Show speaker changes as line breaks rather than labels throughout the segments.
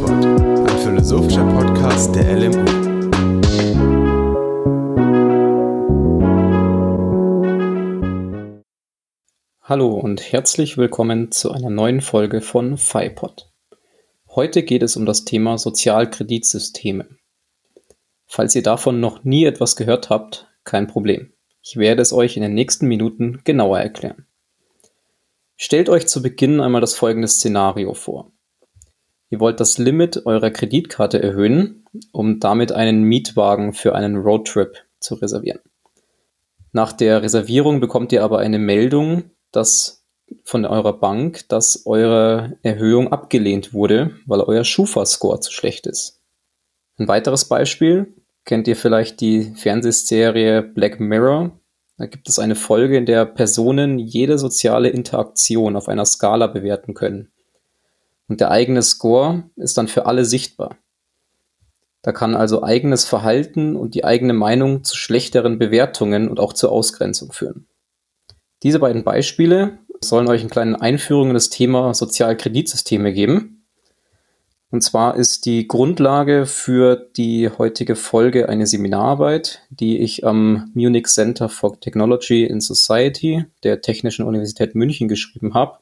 FIPOD, ein philosophischer Podcast der LMU.
Hallo und herzlich willkommen zu einer neuen Folge von FIPOD. Heute geht es um das Thema Sozialkreditsysteme. Falls ihr davon noch nie etwas gehört habt, kein Problem. Ich werde es euch in den nächsten Minuten genauer erklären. Stellt euch zu Beginn einmal das folgende Szenario vor. Ihr wollt das Limit eurer Kreditkarte erhöhen, um damit einen Mietwagen für einen Roadtrip zu reservieren. Nach der Reservierung bekommt ihr aber eine Meldung, dass von eurer Bank, dass eure Erhöhung abgelehnt wurde, weil euer Schufa-Score zu schlecht ist. Ein weiteres Beispiel kennt ihr vielleicht die Fernsehserie Black Mirror, da gibt es eine Folge, in der Personen jede soziale Interaktion auf einer Skala bewerten können. Und der eigene Score ist dann für alle sichtbar. Da kann also eigenes Verhalten und die eigene Meinung zu schlechteren Bewertungen und auch zur Ausgrenzung führen. Diese beiden Beispiele sollen euch einen kleinen Einführung in das Thema Sozialkreditsysteme geben. Und zwar ist die Grundlage für die heutige Folge eine Seminararbeit, die ich am Munich Center for Technology in Society der Technischen Universität München geschrieben habe.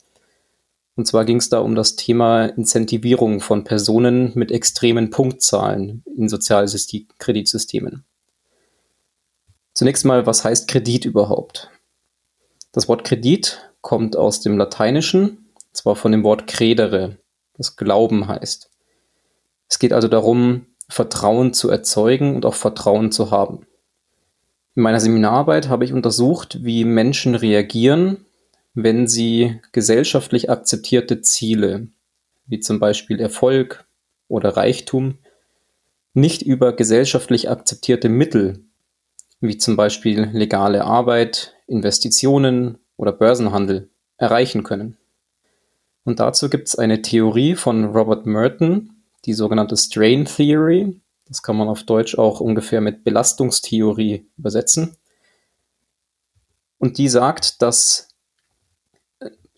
Und zwar ging es da um das Thema Incentivierung von Personen mit extremen Punktzahlen in Sozialkreditsystemen. Zunächst mal, was heißt Kredit überhaupt? Das Wort Kredit kommt aus dem Lateinischen, zwar von dem Wort credere, das Glauben heißt. Es geht also darum, Vertrauen zu erzeugen und auch Vertrauen zu haben. In meiner Seminararbeit habe ich untersucht, wie Menschen reagieren, wenn sie gesellschaftlich akzeptierte Ziele, wie zum Beispiel Erfolg oder Reichtum, nicht über gesellschaftlich akzeptierte Mittel, wie zum Beispiel legale Arbeit, Investitionen oder Börsenhandel, erreichen können. Und dazu gibt es eine Theorie von Robert Merton, die sogenannte Strain Theory. Das kann man auf Deutsch auch ungefähr mit Belastungstheorie übersetzen. Und die sagt, dass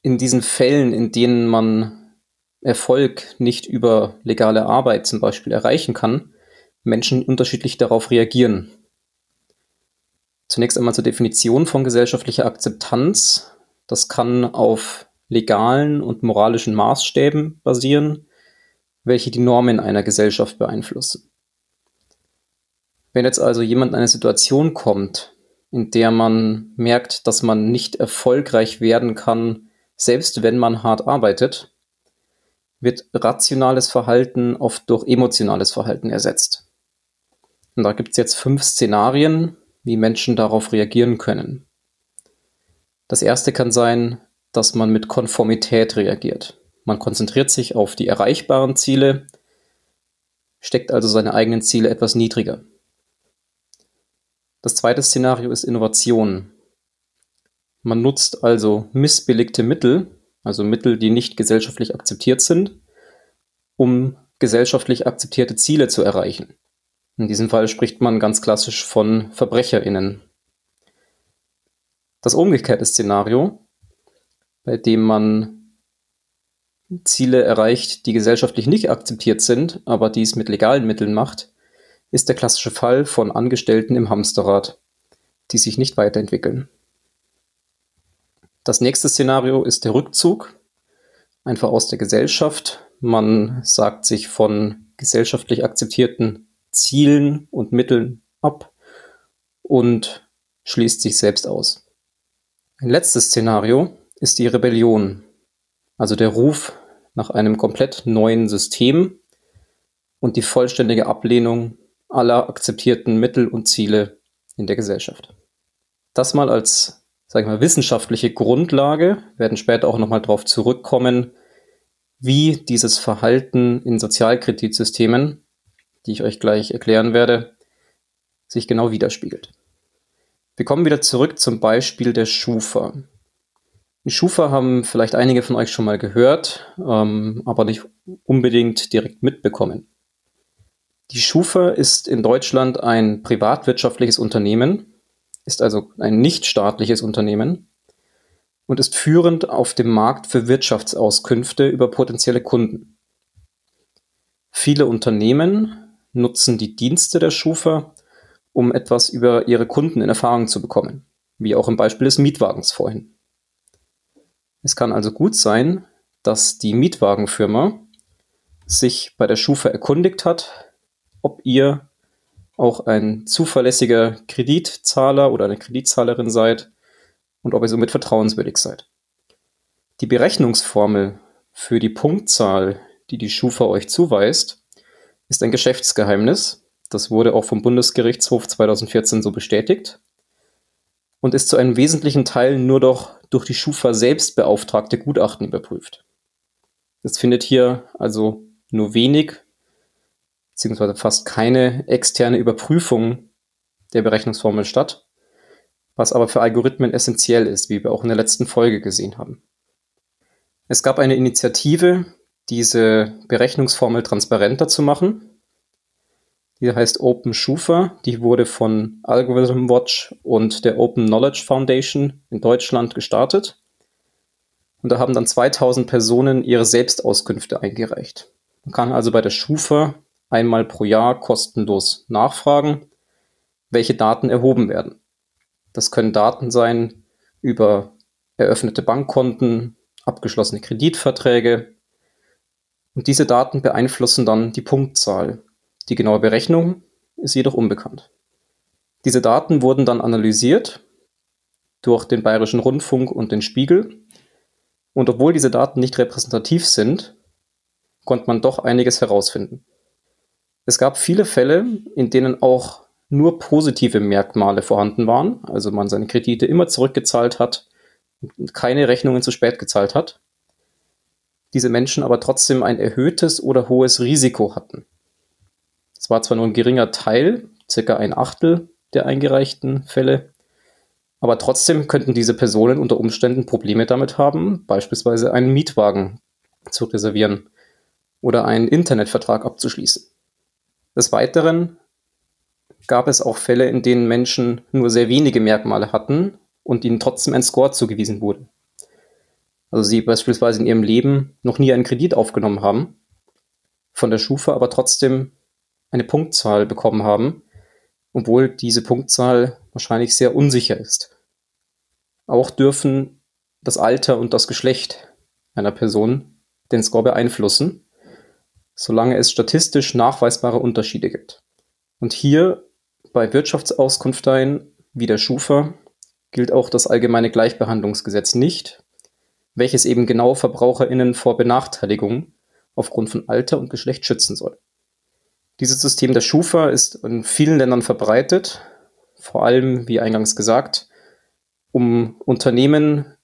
in diesen Fällen, in denen man Erfolg nicht über legale Arbeit zum Beispiel erreichen kann, Menschen unterschiedlich darauf reagieren. Zunächst einmal zur Definition von gesellschaftlicher Akzeptanz. Das kann auf legalen und moralischen Maßstäben basieren, welche die Normen einer Gesellschaft beeinflussen. Wenn jetzt also jemand in eine Situation kommt, in der man merkt, dass man nicht erfolgreich werden kann, selbst wenn man hart arbeitet, wird rationales Verhalten oft durch emotionales Verhalten ersetzt. Und da gibt es jetzt fünf Szenarien, wie Menschen darauf reagieren können. Das erste kann sein, dass man mit Konformität reagiert. Man konzentriert sich auf die erreichbaren Ziele, steckt also seine eigenen Ziele etwas niedriger. Das zweite Szenario ist Innovation. Man nutzt also missbilligte Mittel, also Mittel, die nicht gesellschaftlich akzeptiert sind, um gesellschaftlich akzeptierte Ziele zu erreichen. In diesem Fall spricht man ganz klassisch von Verbrecherinnen. Das umgekehrte Szenario, bei dem man Ziele erreicht, die gesellschaftlich nicht akzeptiert sind, aber dies mit legalen Mitteln macht, ist der klassische Fall von Angestellten im Hamsterrad, die sich nicht weiterentwickeln. Das nächste Szenario ist der Rückzug, einfach aus der Gesellschaft. Man sagt sich von gesellschaftlich akzeptierten Zielen und Mitteln ab und schließt sich selbst aus. Ein letztes Szenario ist die Rebellion, also der Ruf nach einem komplett neuen System und die vollständige Ablehnung aller akzeptierten Mittel und Ziele in der Gesellschaft. Das mal als, sage ich mal, wissenschaftliche Grundlage, wir werden später auch nochmal darauf zurückkommen, wie dieses Verhalten in Sozialkreditsystemen, die ich euch gleich erklären werde, sich genau widerspiegelt. Wir kommen wieder zurück zum Beispiel der Schufa. Die Schufa haben vielleicht einige von euch schon mal gehört, ähm, aber nicht unbedingt direkt mitbekommen. Die Schufa ist in Deutschland ein privatwirtschaftliches Unternehmen, ist also ein nichtstaatliches Unternehmen und ist führend auf dem Markt für Wirtschaftsauskünfte über potenzielle Kunden. Viele Unternehmen nutzen die Dienste der Schufa, um etwas über ihre Kunden in Erfahrung zu bekommen, wie auch im Beispiel des Mietwagens vorhin. Es kann also gut sein, dass die Mietwagenfirma sich bei der Schufa erkundigt hat, ob ihr auch ein zuverlässiger Kreditzahler oder eine Kreditzahlerin seid und ob ihr somit vertrauenswürdig seid. Die Berechnungsformel für die Punktzahl, die die Schufa euch zuweist, ist ein Geschäftsgeheimnis. Das wurde auch vom Bundesgerichtshof 2014 so bestätigt und ist zu einem wesentlichen Teil nur doch durch die Schufa selbst beauftragte Gutachten überprüft. Es findet hier also nur wenig beziehungsweise fast keine externe Überprüfung der Berechnungsformel statt, was aber für Algorithmen essentiell ist, wie wir auch in der letzten Folge gesehen haben. Es gab eine Initiative, diese Berechnungsformel transparenter zu machen. Die heißt Open Schufa. Die wurde von Algorithm Watch und der Open Knowledge Foundation in Deutschland gestartet. Und da haben dann 2000 Personen ihre Selbstauskünfte eingereicht. Man kann also bei der Schufa einmal pro Jahr kostenlos nachfragen, welche Daten erhoben werden. Das können Daten sein über eröffnete Bankkonten, abgeschlossene Kreditverträge. Und diese Daten beeinflussen dann die Punktzahl. Die genaue Berechnung ist jedoch unbekannt. Diese Daten wurden dann analysiert durch den Bayerischen Rundfunk und den Spiegel. Und obwohl diese Daten nicht repräsentativ sind, konnte man doch einiges herausfinden. Es gab viele Fälle, in denen auch nur positive Merkmale vorhanden waren, also man seine Kredite immer zurückgezahlt hat und keine Rechnungen zu spät gezahlt hat. Diese Menschen aber trotzdem ein erhöhtes oder hohes Risiko hatten. Es war zwar nur ein geringer Teil, circa ein Achtel der eingereichten Fälle, aber trotzdem könnten diese Personen unter Umständen Probleme damit haben, beispielsweise einen Mietwagen zu reservieren oder einen Internetvertrag abzuschließen. Des Weiteren gab es auch Fälle, in denen Menschen nur sehr wenige Merkmale hatten und ihnen trotzdem ein Score zugewiesen wurde. Also sie beispielsweise in ihrem Leben noch nie einen Kredit aufgenommen haben, von der Schufa aber trotzdem eine Punktzahl bekommen haben, obwohl diese Punktzahl wahrscheinlich sehr unsicher ist. Auch dürfen das Alter und das Geschlecht einer Person den Score beeinflussen solange es statistisch nachweisbare Unterschiede gibt. Und hier bei Wirtschaftsauskunfteien wie der Schufa gilt auch das allgemeine Gleichbehandlungsgesetz nicht, welches eben genau VerbraucherInnen vor Benachteiligung aufgrund von Alter und Geschlecht schützen soll. Dieses System der Schufa ist in vielen Ländern verbreitet, vor allem, wie eingangs gesagt, um Unternehmen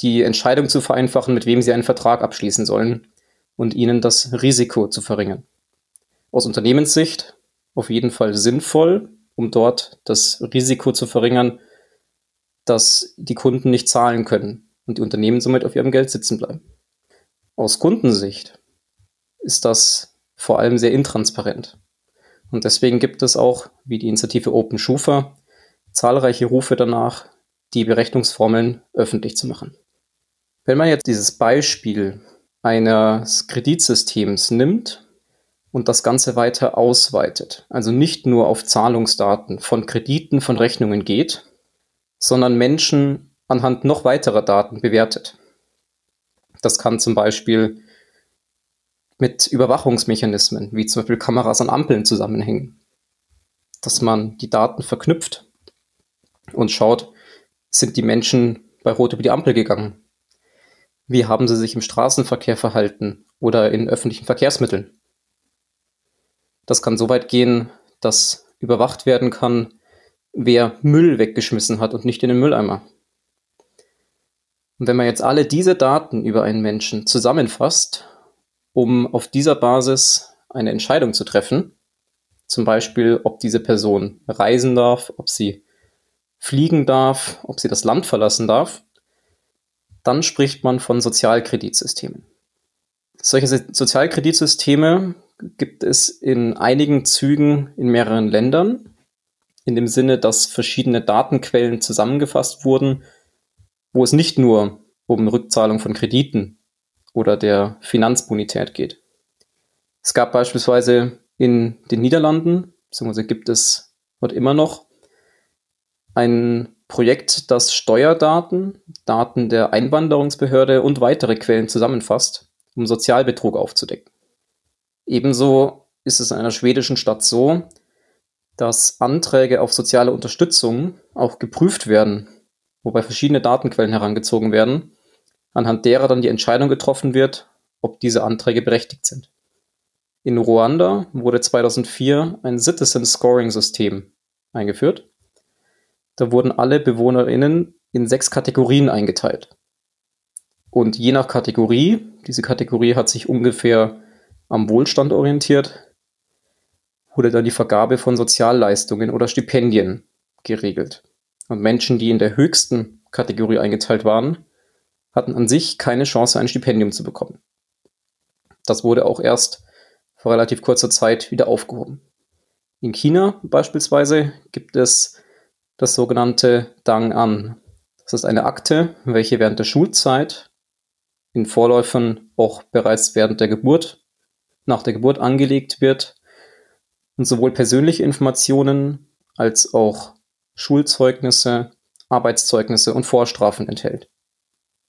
die Entscheidung zu vereinfachen, mit wem sie einen Vertrag abschließen sollen und ihnen das Risiko zu verringern. Aus Unternehmenssicht auf jeden Fall sinnvoll, um dort das Risiko zu verringern, dass die Kunden nicht zahlen können und die Unternehmen somit auf ihrem Geld sitzen bleiben. Aus Kundensicht ist das vor allem sehr intransparent. Und deswegen gibt es auch, wie die Initiative Open Schufa, zahlreiche Rufe danach, die Berechnungsformeln öffentlich zu machen. Wenn man jetzt dieses Beispiel eines Kreditsystems nimmt und das Ganze weiter ausweitet, also nicht nur auf Zahlungsdaten von Krediten, von Rechnungen geht, sondern Menschen anhand noch weiterer Daten bewertet. Das kann zum Beispiel mit Überwachungsmechanismen, wie zum Beispiel Kameras an Ampeln zusammenhängen, dass man die Daten verknüpft und schaut, sind die Menschen bei Rot über die Ampel gegangen? Wie haben sie sich im Straßenverkehr verhalten oder in öffentlichen Verkehrsmitteln? Das kann so weit gehen, dass überwacht werden kann, wer Müll weggeschmissen hat und nicht in den Mülleimer. Und wenn man jetzt alle diese Daten über einen Menschen zusammenfasst, um auf dieser Basis eine Entscheidung zu treffen, zum Beispiel, ob diese Person reisen darf, ob sie fliegen darf, ob sie das Land verlassen darf, dann spricht man von Sozialkreditsystemen. Solche Sozialkreditsysteme gibt es in einigen Zügen in mehreren Ländern, in dem Sinne, dass verschiedene Datenquellen zusammengefasst wurden, wo es nicht nur um Rückzahlung von Krediten oder der Finanzbonität geht, Es gab beispielsweise in den Niederlanden, beziehungsweise gibt es dort immer noch, ein Projekt, das Steuerdaten, Daten der Einwanderungsbehörde und weitere Quellen zusammenfasst, um Sozialbetrug aufzudecken. Ebenso ist es in einer schwedischen Stadt so, dass Anträge auf soziale Unterstützung auch geprüft werden, wobei verschiedene Datenquellen herangezogen werden, anhand derer dann die Entscheidung getroffen wird, ob diese Anträge berechtigt sind. In Ruanda wurde 2004 ein Citizen Scoring System eingeführt. Da wurden alle BewohnerInnen in sechs Kategorien eingeteilt. Und je nach Kategorie, diese Kategorie hat sich ungefähr am Wohlstand orientiert, wurde dann die Vergabe von Sozialleistungen oder Stipendien geregelt. Und Menschen, die in der höchsten Kategorie eingeteilt waren, hatten an sich keine Chance, ein Stipendium zu bekommen. Das wurde auch erst vor relativ kurzer Zeit wieder aufgehoben. In China beispielsweise gibt es das sogenannte Dang An. Das ist eine Akte, welche während der Schulzeit in Vorläufern auch bereits während der Geburt, nach der Geburt angelegt wird und sowohl persönliche Informationen als auch Schulzeugnisse, Arbeitszeugnisse und Vorstrafen enthält.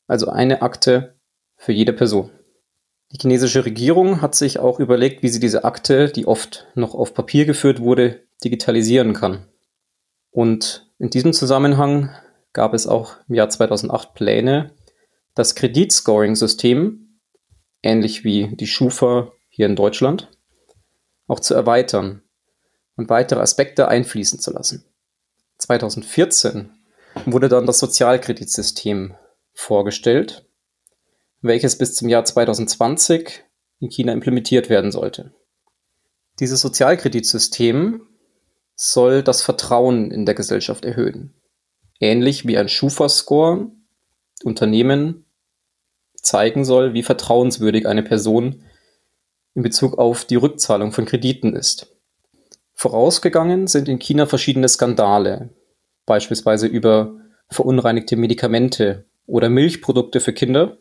Also eine Akte für jede Person. Die chinesische Regierung hat sich auch überlegt, wie sie diese Akte, die oft noch auf Papier geführt wurde, digitalisieren kann. Und in diesem Zusammenhang gab es auch im Jahr 2008 Pläne, das Kreditscoring-System, ähnlich wie die Schufa hier in Deutschland, auch zu erweitern und weitere Aspekte einfließen zu lassen. 2014 wurde dann das Sozialkreditsystem vorgestellt, welches bis zum Jahr 2020 in China implementiert werden sollte. Dieses Sozialkreditsystem soll das Vertrauen in der Gesellschaft erhöhen. Ähnlich wie ein Schufa-Score Unternehmen zeigen soll, wie vertrauenswürdig eine Person in Bezug auf die Rückzahlung von Krediten ist. Vorausgegangen sind in China verschiedene Skandale, beispielsweise über verunreinigte Medikamente oder Milchprodukte für Kinder,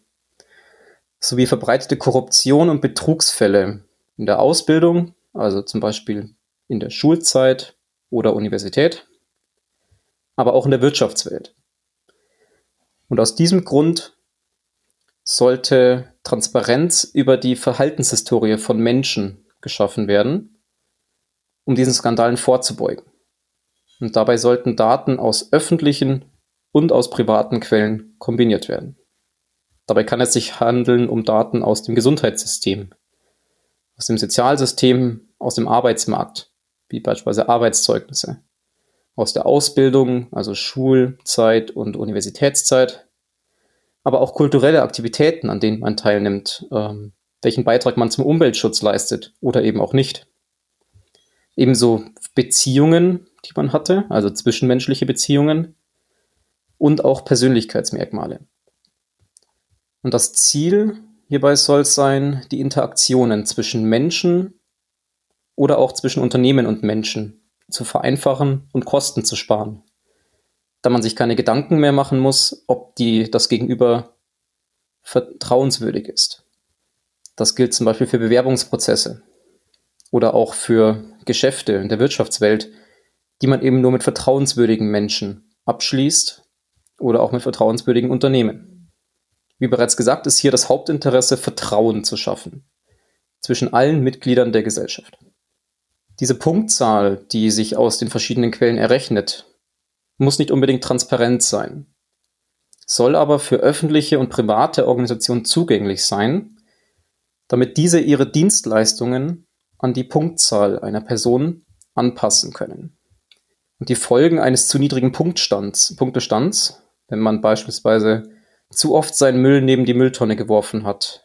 sowie verbreitete Korruption und Betrugsfälle in der Ausbildung, also zum Beispiel in der Schulzeit oder Universität, aber auch in der Wirtschaftswelt. Und aus diesem Grund sollte Transparenz über die Verhaltenshistorie von Menschen geschaffen werden, um diesen Skandalen vorzubeugen. Und dabei sollten Daten aus öffentlichen und aus privaten Quellen kombiniert werden. Dabei kann es sich handeln um Daten aus dem Gesundheitssystem, aus dem Sozialsystem, aus dem Arbeitsmarkt, wie beispielsweise Arbeitszeugnisse, aus der Ausbildung, also Schulzeit und Universitätszeit, aber auch kulturelle Aktivitäten, an denen man teilnimmt, ähm, welchen Beitrag man zum Umweltschutz leistet oder eben auch nicht. Ebenso Beziehungen, die man hatte, also zwischenmenschliche Beziehungen und auch Persönlichkeitsmerkmale. Und das Ziel hierbei soll es sein, die Interaktionen zwischen Menschen oder auch zwischen Unternehmen und Menschen zu vereinfachen und Kosten zu sparen da man sich keine Gedanken mehr machen muss, ob die, das Gegenüber vertrauenswürdig ist. Das gilt zum Beispiel für Bewerbungsprozesse oder auch für Geschäfte in der Wirtschaftswelt, die man eben nur mit vertrauenswürdigen Menschen abschließt oder auch mit vertrauenswürdigen Unternehmen. Wie bereits gesagt, ist hier das Hauptinteresse, Vertrauen zu schaffen zwischen allen Mitgliedern der Gesellschaft. Diese Punktzahl, die sich aus den verschiedenen Quellen errechnet, muss nicht unbedingt transparent sein, soll aber für öffentliche und private Organisationen zugänglich sein, damit diese ihre Dienstleistungen an die Punktzahl einer Person anpassen können. Und die Folgen eines zu niedrigen Punktstands, Punktestands, wenn man beispielsweise zu oft seinen Müll neben die Mülltonne geworfen hat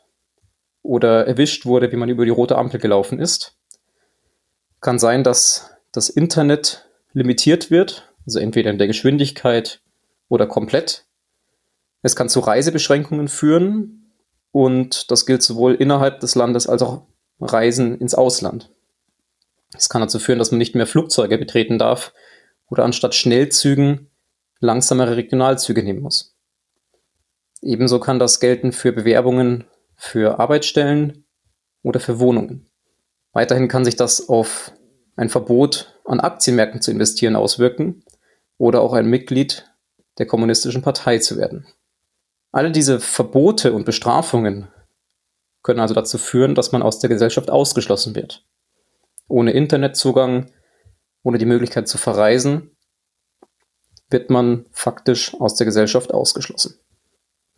oder erwischt wurde, wie man über die rote Ampel gelaufen ist, kann sein, dass das Internet limitiert wird also entweder in der Geschwindigkeit oder komplett. Es kann zu Reisebeschränkungen führen und das gilt sowohl innerhalb des Landes als auch Reisen ins Ausland. Es kann dazu führen, dass man nicht mehr Flugzeuge betreten darf oder anstatt Schnellzügen langsamere Regionalzüge nehmen muss. Ebenso kann das gelten für Bewerbungen für Arbeitsstellen oder für Wohnungen. Weiterhin kann sich das auf ein Verbot an Aktienmärkten zu investieren auswirken oder auch ein Mitglied der kommunistischen Partei zu werden. Alle diese Verbote und Bestrafungen können also dazu führen, dass man aus der Gesellschaft ausgeschlossen wird. Ohne Internetzugang, ohne die Möglichkeit zu verreisen, wird man faktisch aus der Gesellschaft ausgeschlossen.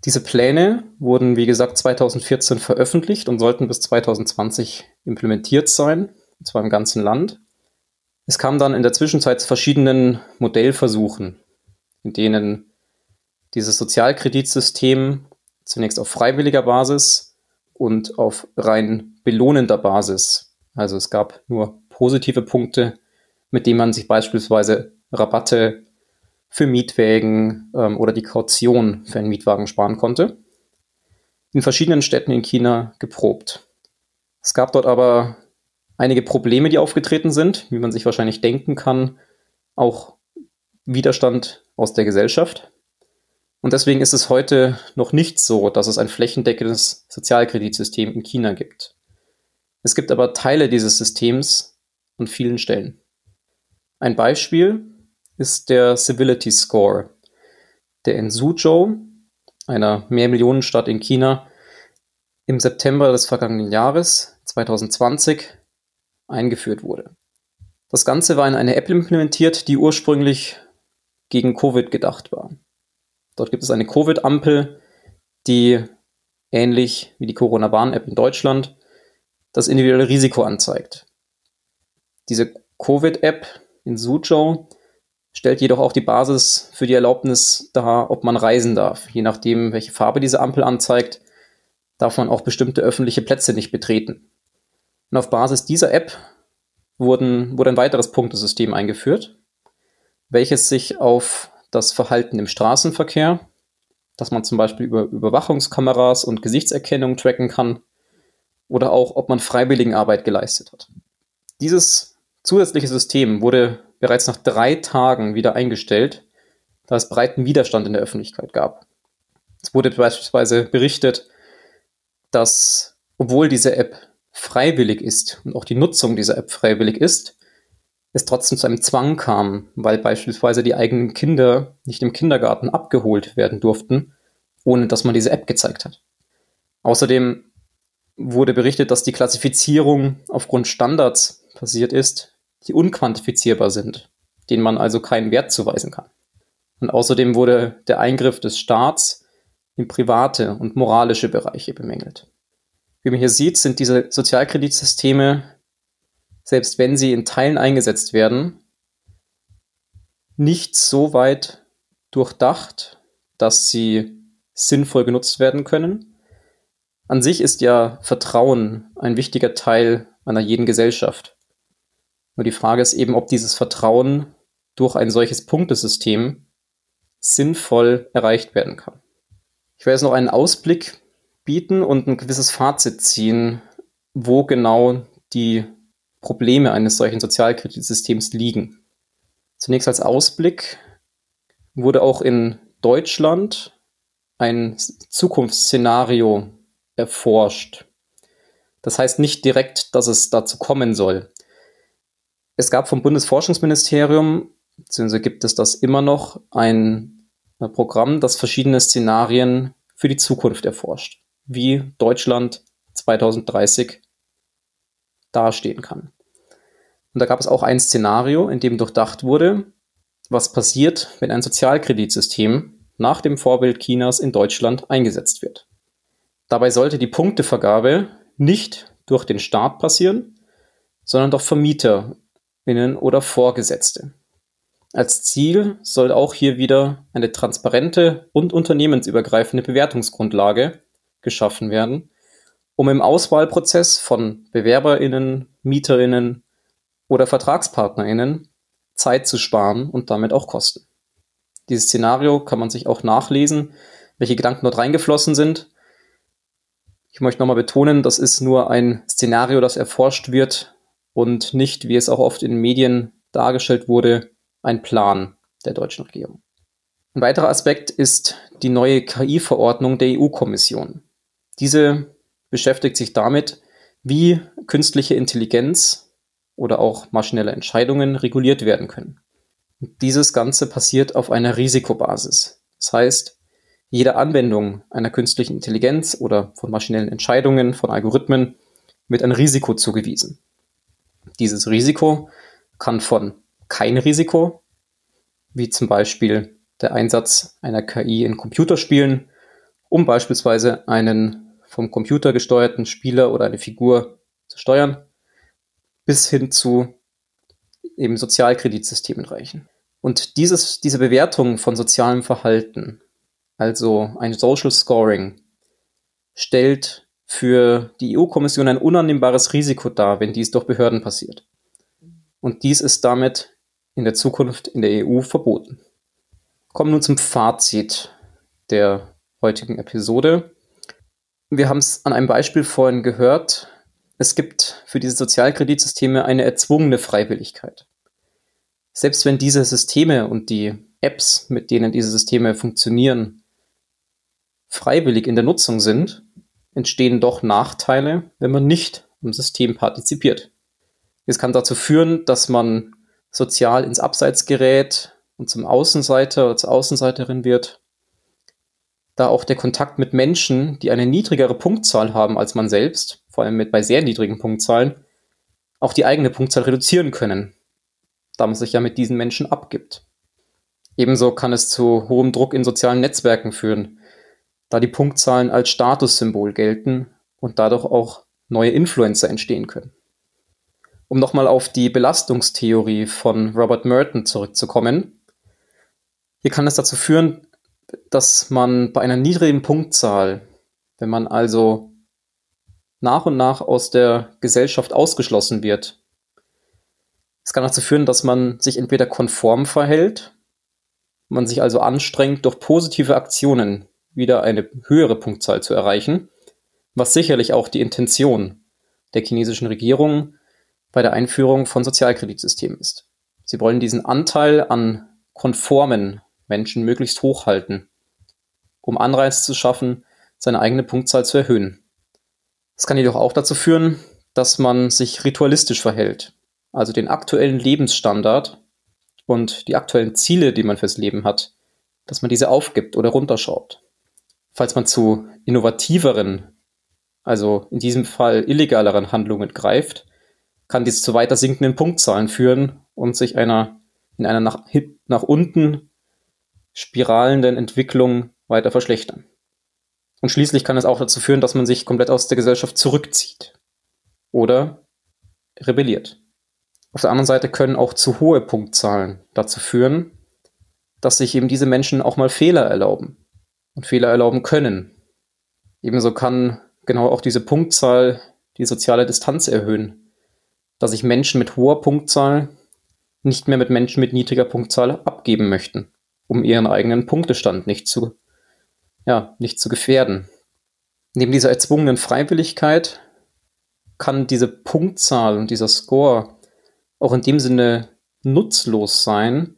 Diese Pläne wurden, wie gesagt, 2014 veröffentlicht und sollten bis 2020 implementiert sein, und zwar im ganzen Land. Es kam dann in der Zwischenzeit zu verschiedenen Modellversuchen, in denen dieses Sozialkreditsystem zunächst auf freiwilliger Basis und auf rein belohnender Basis, also es gab nur positive Punkte, mit denen man sich beispielsweise Rabatte für Mietwägen ähm, oder die Kaution für einen Mietwagen sparen konnte, in verschiedenen Städten in China geprobt. Es gab dort aber einige Probleme, die aufgetreten sind, wie man sich wahrscheinlich denken kann, auch Widerstand aus der Gesellschaft. Und deswegen ist es heute noch nicht so, dass es ein flächendeckendes Sozialkreditsystem in China gibt. Es gibt aber Teile dieses Systems an vielen Stellen. Ein Beispiel ist der Civility Score, der in Suzhou, einer Mehrmillionenstadt in China, im September des vergangenen Jahres 2020 eingeführt wurde. Das Ganze war in eine App implementiert, die ursprünglich gegen Covid gedacht war. Dort gibt es eine Covid-Ampel, die ähnlich wie die Corona-Warn-App in Deutschland das individuelle Risiko anzeigt. Diese Covid-App in Suzhou stellt jedoch auch die Basis für die Erlaubnis dar, ob man reisen darf. Je nachdem, welche Farbe diese Ampel anzeigt, darf man auch bestimmte öffentliche Plätze nicht betreten. Und auf Basis dieser App wurden, wurde ein weiteres Punktesystem eingeführt, welches sich auf das Verhalten im Straßenverkehr, dass man zum Beispiel über Überwachungskameras und Gesichtserkennung tracken kann oder auch, ob man Freiwilligenarbeit geleistet hat. Dieses zusätzliche System wurde bereits nach drei Tagen wieder eingestellt, da es breiten Widerstand in der Öffentlichkeit gab. Es wurde beispielsweise berichtet, dass, obwohl diese App freiwillig ist und auch die Nutzung dieser App freiwillig ist, es trotzdem zu einem Zwang kam, weil beispielsweise die eigenen Kinder nicht im Kindergarten abgeholt werden durften, ohne dass man diese App gezeigt hat. Außerdem wurde berichtet, dass die Klassifizierung aufgrund Standards passiert ist, die unquantifizierbar sind, denen man also keinen Wert zuweisen kann. Und außerdem wurde der Eingriff des Staats in private und moralische Bereiche bemängelt. Wie man hier sieht, sind diese Sozialkreditsysteme selbst wenn sie in Teilen eingesetzt werden, nicht so weit durchdacht, dass sie sinnvoll genutzt werden können. An sich ist ja Vertrauen ein wichtiger Teil einer jeden Gesellschaft. Nur die Frage ist eben, ob dieses Vertrauen durch ein solches Punktesystem sinnvoll erreicht werden kann. Ich werde jetzt noch einen Ausblick bieten und ein gewisses Fazit ziehen, wo genau die Probleme eines solchen Sozialkreditsystems liegen. Zunächst als Ausblick wurde auch in Deutschland ein Zukunftsszenario erforscht. Das heißt nicht direkt, dass es dazu kommen soll. Es gab vom Bundesforschungsministerium, beziehungsweise gibt es das immer noch, ein Programm, das verschiedene Szenarien für die Zukunft erforscht, wie Deutschland 2030 dastehen kann. Und da gab es auch ein Szenario, in dem durchdacht wurde, was passiert, wenn ein Sozialkreditsystem nach dem Vorbild Chinas in Deutschland eingesetzt wird. Dabei sollte die Punktevergabe nicht durch den Staat passieren, sondern durch VermieterInnen oder Vorgesetzte. Als Ziel soll auch hier wieder eine transparente und unternehmensübergreifende Bewertungsgrundlage geschaffen werden, um im Auswahlprozess von BewerberInnen, MieterInnen oder VertragspartnerInnen Zeit zu sparen und damit auch Kosten. Dieses Szenario kann man sich auch nachlesen, welche Gedanken dort reingeflossen sind. Ich möchte nochmal betonen, das ist nur ein Szenario, das erforscht wird und nicht, wie es auch oft in Medien dargestellt wurde, ein Plan der deutschen Regierung. Ein weiterer Aspekt ist die neue KI-Verordnung der EU-Kommission. Diese beschäftigt sich damit, wie künstliche Intelligenz oder auch maschinelle Entscheidungen reguliert werden können. Dieses Ganze passiert auf einer Risikobasis. Das heißt, jede Anwendung einer künstlichen Intelligenz oder von maschinellen Entscheidungen, von Algorithmen wird ein Risiko zugewiesen. Dieses Risiko kann von kein Risiko, wie zum Beispiel der Einsatz einer KI in Computerspielen, um beispielsweise einen vom Computer gesteuerten Spieler oder eine Figur zu steuern, bis hin zu eben Sozialkreditsystemen reichen. Und dieses, diese Bewertung von sozialem Verhalten, also ein Social Scoring, stellt für die EU-Kommission ein unannehmbares Risiko dar, wenn dies durch Behörden passiert. Und dies ist damit in der Zukunft in der EU verboten. Kommen nun zum Fazit der heutigen Episode. Wir haben es an einem Beispiel vorhin gehört. Es gibt für diese Sozialkreditsysteme eine erzwungene Freiwilligkeit selbst wenn diese Systeme und die Apps, mit denen diese Systeme funktionieren, freiwillig in der Nutzung sind, entstehen doch Nachteile, wenn man nicht am System partizipiert. Es kann dazu führen, dass man sozial ins Abseits gerät und zum Außenseiter oder zur Außenseiterin wird, da auch der Kontakt mit Menschen, die eine niedrigere Punktzahl haben als man selbst, vor allem mit bei sehr niedrigen Punktzahlen, auch die eigene Punktzahl reduzieren können, da man sich ja mit diesen Menschen abgibt. Ebenso kann es zu hohem Druck in sozialen Netzwerken führen, da die Punktzahlen als Statussymbol gelten und dadurch auch neue Influencer entstehen können. Um nochmal auf die Belastungstheorie von Robert Merton zurückzukommen. Hier kann es dazu führen, dass man bei einer niedrigen Punktzahl, wenn man also nach und nach aus der Gesellschaft ausgeschlossen wird, es kann dazu führen, dass man sich entweder konform verhält, man sich also anstrengt, durch positive Aktionen wieder eine höhere Punktzahl zu erreichen, was sicherlich auch die Intention der chinesischen Regierung bei der Einführung von Sozialkreditsystemen ist. Sie wollen diesen Anteil an konformen Menschen möglichst hoch halten, um Anreiz zu schaffen, seine eigene Punktzahl zu erhöhen. Es kann jedoch auch dazu führen, dass man sich ritualistisch verhält, also den aktuellen Lebensstandard und die aktuellen Ziele, die man fürs Leben hat, dass man diese aufgibt oder runterschraubt. Falls man zu innovativeren, also in diesem Fall illegaleren Handlungen greift, kann dies zu weiter sinkenden Punktzahlen führen und sich einer in einer nach, nach unten spiralenden Entwicklung weiter verschlechtern. Und schließlich kann es auch dazu führen, dass man sich komplett aus der Gesellschaft zurückzieht oder rebelliert. Auf der anderen Seite können auch zu hohe Punktzahlen dazu führen, dass sich eben diese Menschen auch mal Fehler erlauben und Fehler erlauben können. Ebenso kann genau auch diese Punktzahl die soziale Distanz erhöhen, dass sich Menschen mit hoher Punktzahl nicht mehr mit Menschen mit niedriger Punktzahl abgeben möchten, um ihren eigenen Punktestand nicht zu, ja, nicht zu gefährden. Neben dieser erzwungenen Freiwilligkeit kann diese Punktzahl und dieser Score auch in dem Sinne nutzlos sein,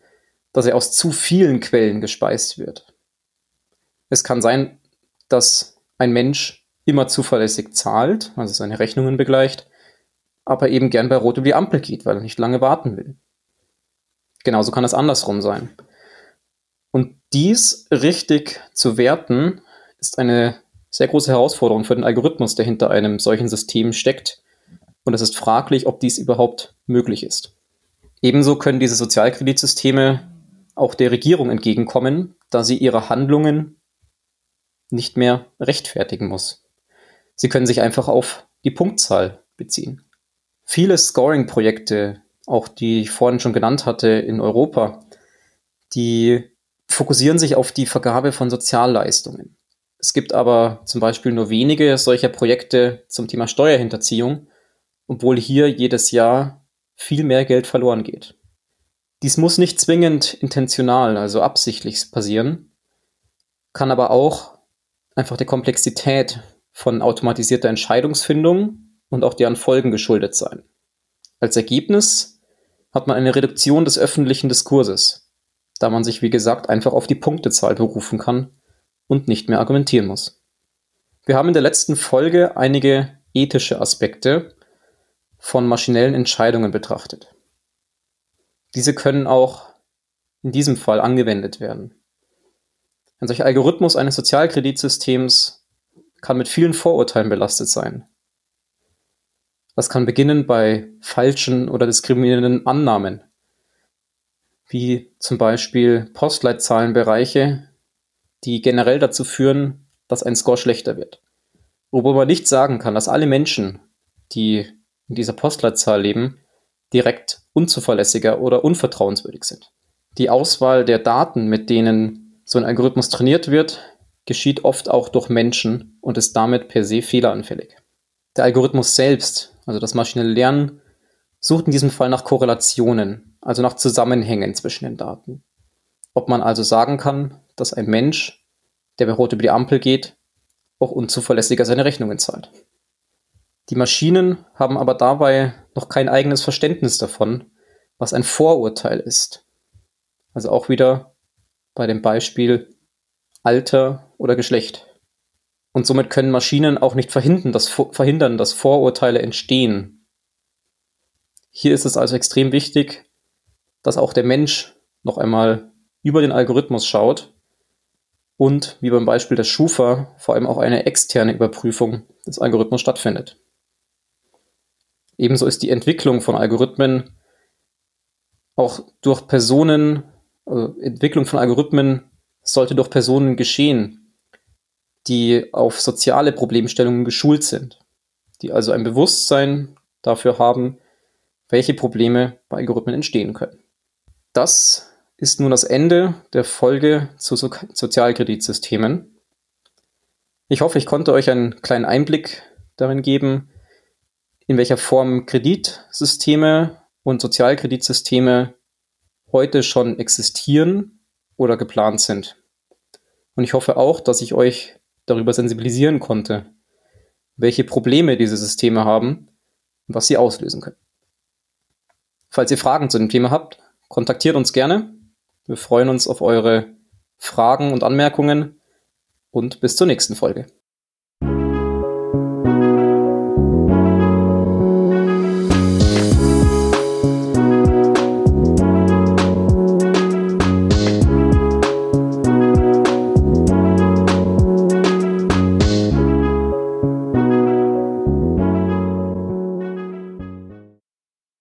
dass er aus zu vielen Quellen gespeist wird. Es kann sein, dass ein Mensch immer zuverlässig zahlt, also seine Rechnungen begleicht, aber eben gern bei Rot über die Ampel geht, weil er nicht lange warten will. Genauso kann es andersrum sein. Dies richtig zu werten, ist eine sehr große Herausforderung für den Algorithmus, der hinter einem solchen System steckt, und es ist fraglich, ob dies überhaupt möglich ist. Ebenso können diese Sozialkreditsysteme auch der Regierung entgegenkommen, da sie ihre Handlungen nicht mehr rechtfertigen muss. Sie können sich einfach auf die Punktzahl beziehen. Viele Scoring-Projekte, auch die ich vorhin schon genannt hatte in Europa, die fokussieren sich auf die Vergabe von Sozialleistungen. Es gibt aber zum Beispiel nur wenige solcher Projekte zum Thema Steuerhinterziehung obwohl hier jedes Jahr viel mehr Geld verloren geht. Dies muss nicht zwingend intentional, also absichtlich passieren, kann aber auch einfach der Komplexität von automatisierter Entscheidungsfindung und auch deren Folgen geschuldet sein. Als Ergebnis hat man eine Reduktion des öffentlichen Diskurses, da man sich, wie gesagt, einfach auf die Punktezahl berufen kann und nicht mehr argumentieren muss. Wir haben in der letzten Folge einige ethische Aspekte von maschinellen Entscheidungen betrachtet. Diese können auch in diesem Fall angewendet werden. Ein solcher Algorithmus eines Sozialkreditsystems kann mit vielen Vorurteilen belastet sein. Das kann beginnen bei falschen oder diskriminierenden Annahmen, wie zum Beispiel Postleitzahlenbereiche, die generell dazu führen, dass ein Score schlechter wird. Wobei man nicht sagen kann, dass alle Menschen, die in dieser Postleitzahl leben, direkt unzuverlässiger oder unvertrauenswürdig sind. Die Auswahl der Daten, mit denen so ein Algorithmus trainiert wird, geschieht oft auch durch Menschen und ist damit per se fehleranfällig. Der Algorithmus selbst, also das maschinelle Lernen, sucht in diesem Fall nach Korrelationen, also nach Zusammenhängen zwischen den Daten. Ob man also sagen kann, dass ein Mensch, der bei Rot über die Ampel geht, auch unzuverlässiger seine Rechnungen zahlt. Die Maschinen haben aber dabei noch kein eigenes Verständnis davon, was ein Vorurteil ist. Also auch wieder bei dem Beispiel Alter oder Geschlecht. Und somit können Maschinen auch nicht verhindern dass, verhindern, dass Vorurteile entstehen. Hier ist es also extrem wichtig, dass auch der Mensch noch einmal über den Algorithmus schaut und wie beim Beispiel der Schufa vor allem auch eine externe Überprüfung des Algorithmus stattfindet. Ebenso ist die Entwicklung von Algorithmen auch durch Personen, also Entwicklung von Algorithmen sollte durch Personen geschehen, die auf soziale Problemstellungen geschult sind, die also ein Bewusstsein dafür haben, welche Probleme bei Algorithmen entstehen können. Das ist nun das Ende der Folge zu so Sozialkreditsystemen. Ich hoffe, ich konnte euch einen kleinen Einblick darin geben, in welcher Form Kreditsysteme und Sozialkreditsysteme heute schon existieren oder geplant sind. Und ich hoffe auch, dass ich euch darüber sensibilisieren konnte, welche Probleme diese Systeme haben und was sie auslösen können. Falls ihr Fragen zu dem Thema habt, kontaktiert uns gerne. Wir freuen uns auf eure Fragen und Anmerkungen und bis zur nächsten Folge.